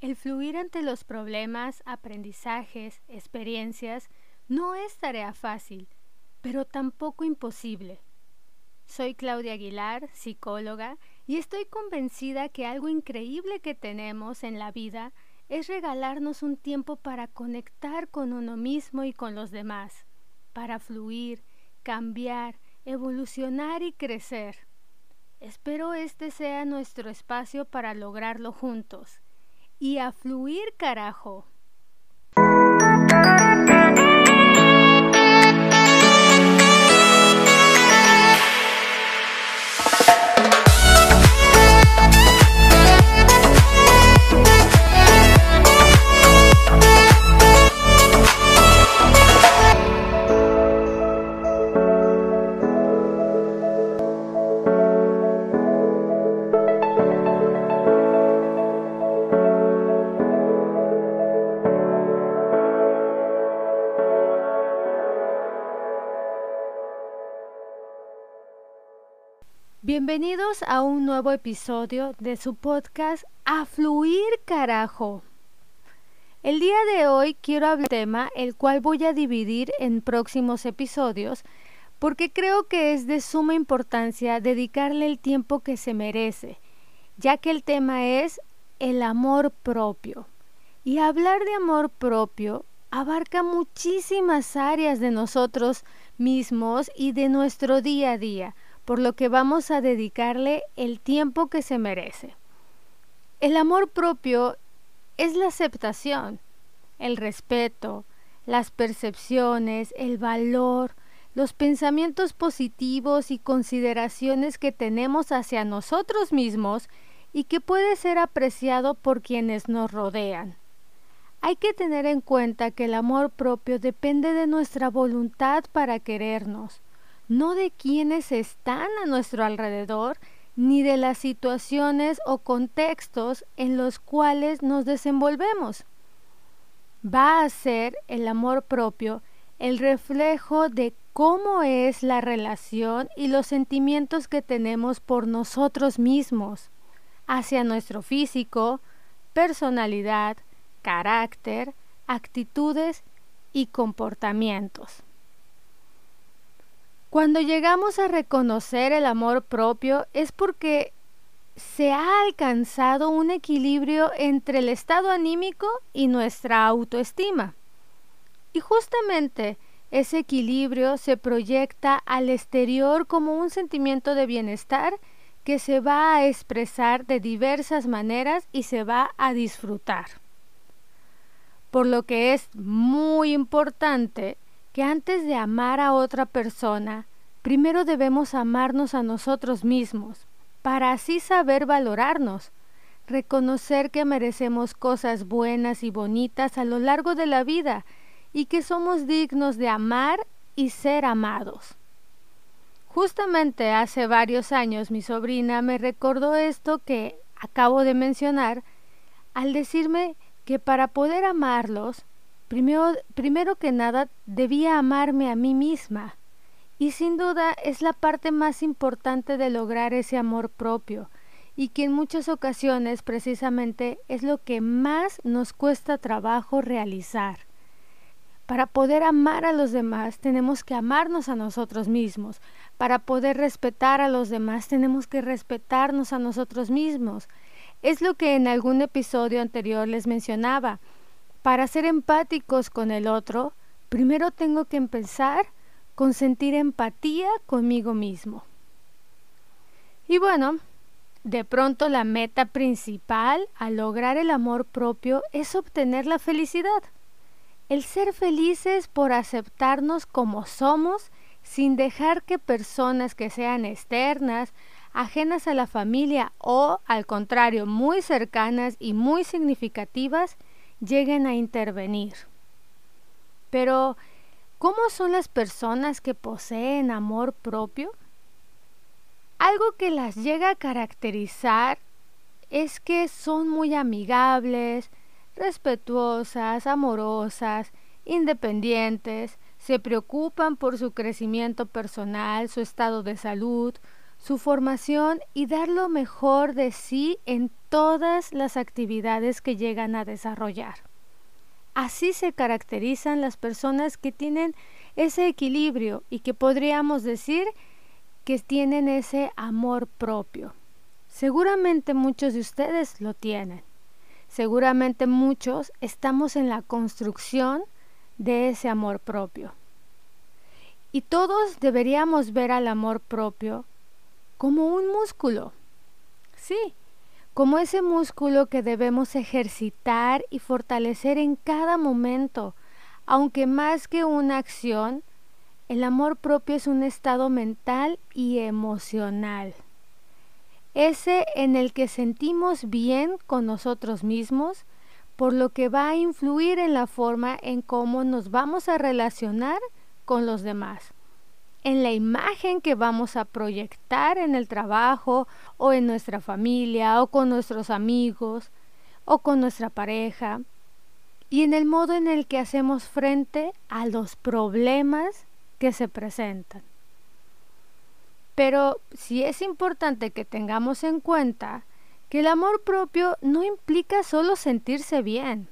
El fluir ante los problemas, aprendizajes, experiencias no es tarea fácil, pero tampoco imposible. Soy Claudia Aguilar, psicóloga, y estoy convencida que algo increíble que tenemos en la vida es regalarnos un tiempo para conectar con uno mismo y con los demás, para fluir, cambiar, evolucionar y crecer. Espero este sea nuestro espacio para lograrlo juntos y a fluir carajo. Bienvenidos a un nuevo episodio de su podcast A Fluir Carajo. El día de hoy quiero hablar de un tema el cual voy a dividir en próximos episodios porque creo que es de suma importancia dedicarle el tiempo que se merece, ya que el tema es el amor propio. Y hablar de amor propio abarca muchísimas áreas de nosotros mismos y de nuestro día a día por lo que vamos a dedicarle el tiempo que se merece. El amor propio es la aceptación, el respeto, las percepciones, el valor, los pensamientos positivos y consideraciones que tenemos hacia nosotros mismos y que puede ser apreciado por quienes nos rodean. Hay que tener en cuenta que el amor propio depende de nuestra voluntad para querernos, no de quienes están a nuestro alrededor, ni de las situaciones o contextos en los cuales nos desenvolvemos. Va a ser el amor propio el reflejo de cómo es la relación y los sentimientos que tenemos por nosotros mismos, hacia nuestro físico, personalidad, carácter, actitudes y comportamientos. Cuando llegamos a reconocer el amor propio es porque se ha alcanzado un equilibrio entre el estado anímico y nuestra autoestima. Y justamente ese equilibrio se proyecta al exterior como un sentimiento de bienestar que se va a expresar de diversas maneras y se va a disfrutar. Por lo que es muy importante que antes de amar a otra persona, primero debemos amarnos a nosotros mismos, para así saber valorarnos, reconocer que merecemos cosas buenas y bonitas a lo largo de la vida y que somos dignos de amar y ser amados. Justamente hace varios años mi sobrina me recordó esto que acabo de mencionar al decirme que para poder amarlos Primero, primero que nada, debía amarme a mí misma. Y sin duda es la parte más importante de lograr ese amor propio, y que en muchas ocasiones precisamente es lo que más nos cuesta trabajo realizar. Para poder amar a los demás tenemos que amarnos a nosotros mismos. Para poder respetar a los demás tenemos que respetarnos a nosotros mismos. Es lo que en algún episodio anterior les mencionaba. Para ser empáticos con el otro, primero tengo que empezar con sentir empatía conmigo mismo. Y bueno, de pronto la meta principal al lograr el amor propio es obtener la felicidad. El ser felices por aceptarnos como somos sin dejar que personas que sean externas, ajenas a la familia o, al contrario, muy cercanas y muy significativas, lleguen a intervenir. Pero, ¿cómo son las personas que poseen amor propio? Algo que las llega a caracterizar es que son muy amigables, respetuosas, amorosas, independientes, se preocupan por su crecimiento personal, su estado de salud, su formación y dar lo mejor de sí en todas las actividades que llegan a desarrollar. Así se caracterizan las personas que tienen ese equilibrio y que podríamos decir que tienen ese amor propio. Seguramente muchos de ustedes lo tienen. Seguramente muchos estamos en la construcción de ese amor propio. Y todos deberíamos ver al amor propio como un músculo. Sí, como ese músculo que debemos ejercitar y fortalecer en cada momento, aunque más que una acción, el amor propio es un estado mental y emocional. Ese en el que sentimos bien con nosotros mismos, por lo que va a influir en la forma en cómo nos vamos a relacionar con los demás en la imagen que vamos a proyectar en el trabajo o en nuestra familia o con nuestros amigos o con nuestra pareja y en el modo en el que hacemos frente a los problemas que se presentan. Pero sí es importante que tengamos en cuenta que el amor propio no implica solo sentirse bien.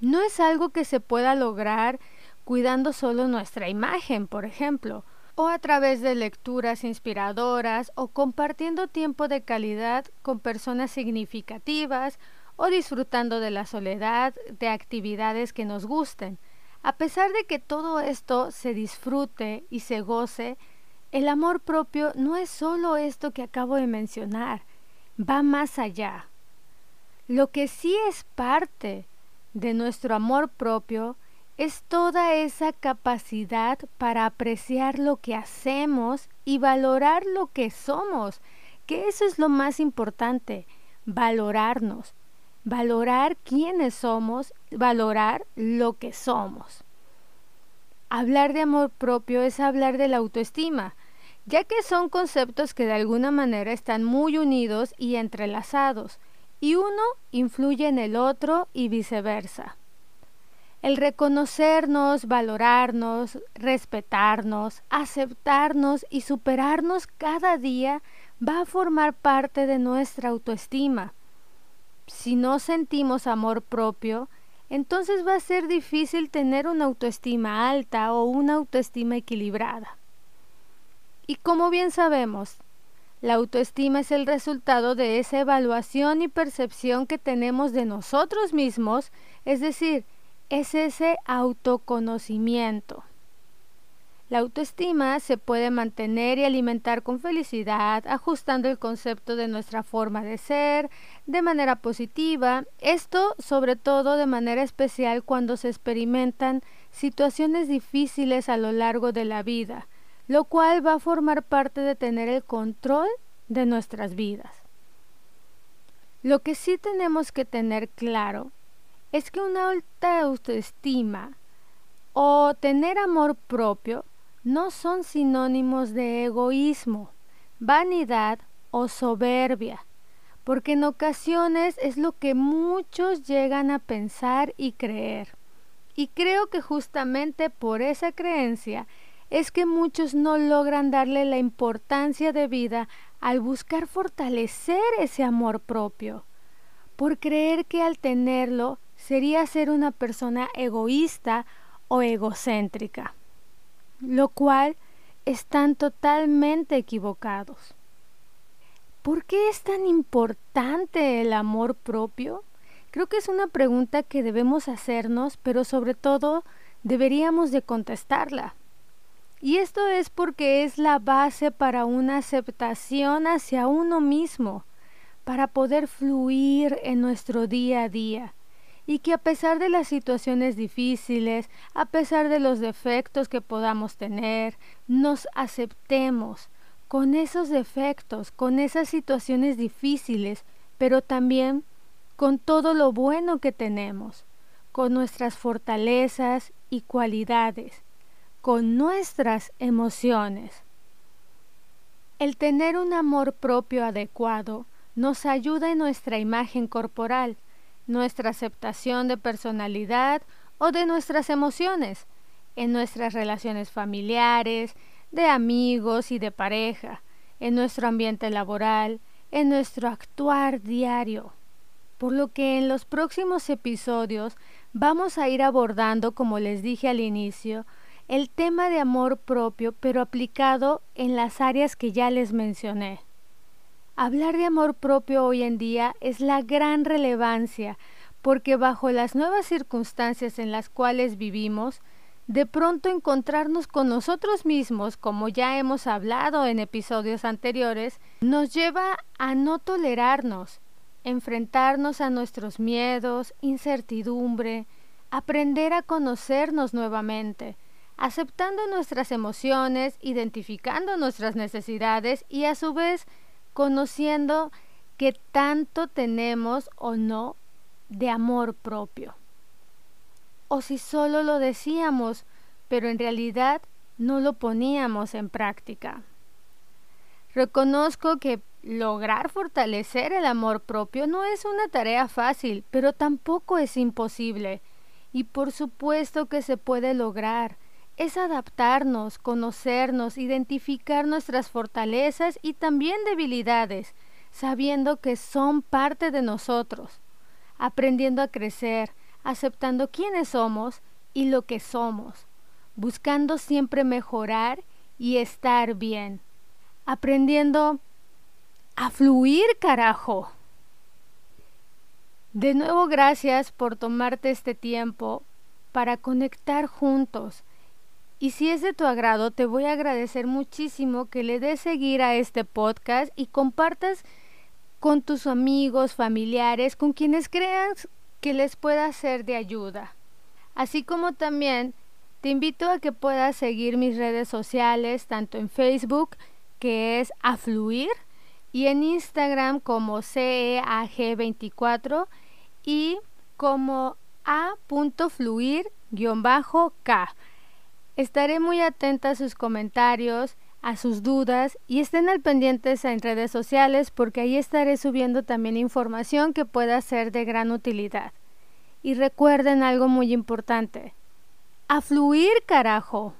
No es algo que se pueda lograr cuidando solo nuestra imagen, por ejemplo, o a través de lecturas inspiradoras o compartiendo tiempo de calidad con personas significativas o disfrutando de la soledad, de actividades que nos gusten. A pesar de que todo esto se disfrute y se goce, el amor propio no es solo esto que acabo de mencionar, va más allá. Lo que sí es parte de nuestro amor propio es toda esa capacidad para apreciar lo que hacemos y valorar lo que somos, que eso es lo más importante, valorarnos, valorar quiénes somos, valorar lo que somos. Hablar de amor propio es hablar de la autoestima, ya que son conceptos que de alguna manera están muy unidos y entrelazados, y uno influye en el otro y viceversa. El reconocernos, valorarnos, respetarnos, aceptarnos y superarnos cada día va a formar parte de nuestra autoestima. Si no sentimos amor propio, entonces va a ser difícil tener una autoestima alta o una autoestima equilibrada. Y como bien sabemos, la autoestima es el resultado de esa evaluación y percepción que tenemos de nosotros mismos, es decir, es ese autoconocimiento. La autoestima se puede mantener y alimentar con felicidad, ajustando el concepto de nuestra forma de ser de manera positiva, esto sobre todo de manera especial cuando se experimentan situaciones difíciles a lo largo de la vida, lo cual va a formar parte de tener el control de nuestras vidas. Lo que sí tenemos que tener claro es que una alta autoestima o tener amor propio no son sinónimos de egoísmo, vanidad o soberbia, porque en ocasiones es lo que muchos llegan a pensar y creer. Y creo que justamente por esa creencia es que muchos no logran darle la importancia de vida al buscar fortalecer ese amor propio, por creer que al tenerlo sería ser una persona egoísta o egocéntrica, lo cual están totalmente equivocados. ¿Por qué es tan importante el amor propio? Creo que es una pregunta que debemos hacernos, pero sobre todo deberíamos de contestarla. Y esto es porque es la base para una aceptación hacia uno mismo, para poder fluir en nuestro día a día y que a pesar de las situaciones difíciles, a pesar de los defectos que podamos tener, nos aceptemos con esos defectos, con esas situaciones difíciles, pero también con todo lo bueno que tenemos, con nuestras fortalezas y cualidades, con nuestras emociones. El tener un amor propio adecuado nos ayuda en nuestra imagen corporal, nuestra aceptación de personalidad o de nuestras emociones, en nuestras relaciones familiares, de amigos y de pareja, en nuestro ambiente laboral, en nuestro actuar diario. Por lo que en los próximos episodios vamos a ir abordando, como les dije al inicio, el tema de amor propio, pero aplicado en las áreas que ya les mencioné. Hablar de amor propio hoy en día es la gran relevancia, porque bajo las nuevas circunstancias en las cuales vivimos, de pronto encontrarnos con nosotros mismos, como ya hemos hablado en episodios anteriores, nos lleva a no tolerarnos, enfrentarnos a nuestros miedos, incertidumbre, aprender a conocernos nuevamente, aceptando nuestras emociones, identificando nuestras necesidades y a su vez conociendo que tanto tenemos o no de amor propio o si solo lo decíamos, pero en realidad no lo poníamos en práctica. Reconozco que lograr fortalecer el amor propio no es una tarea fácil, pero tampoco es imposible. Y por supuesto que se puede lograr. Es adaptarnos, conocernos, identificar nuestras fortalezas y también debilidades, sabiendo que son parte de nosotros, aprendiendo a crecer, aceptando quiénes somos y lo que somos, buscando siempre mejorar y estar bien, aprendiendo a fluir, carajo. De nuevo, gracias por tomarte este tiempo para conectar juntos. Y si es de tu agrado, te voy a agradecer muchísimo que le des seguir a este podcast y compartas con tus amigos, familiares, con quienes creas que les pueda ser de ayuda. Así como también te invito a que puedas seguir mis redes sociales, tanto en Facebook, que es Afluir, y en Instagram como CEAG24 y como a.fluir-k. Estaré muy atenta a sus comentarios a sus dudas y estén al pendientes en redes sociales porque ahí estaré subiendo también información que pueda ser de gran utilidad. Y recuerden algo muy importante. A fluir, carajo.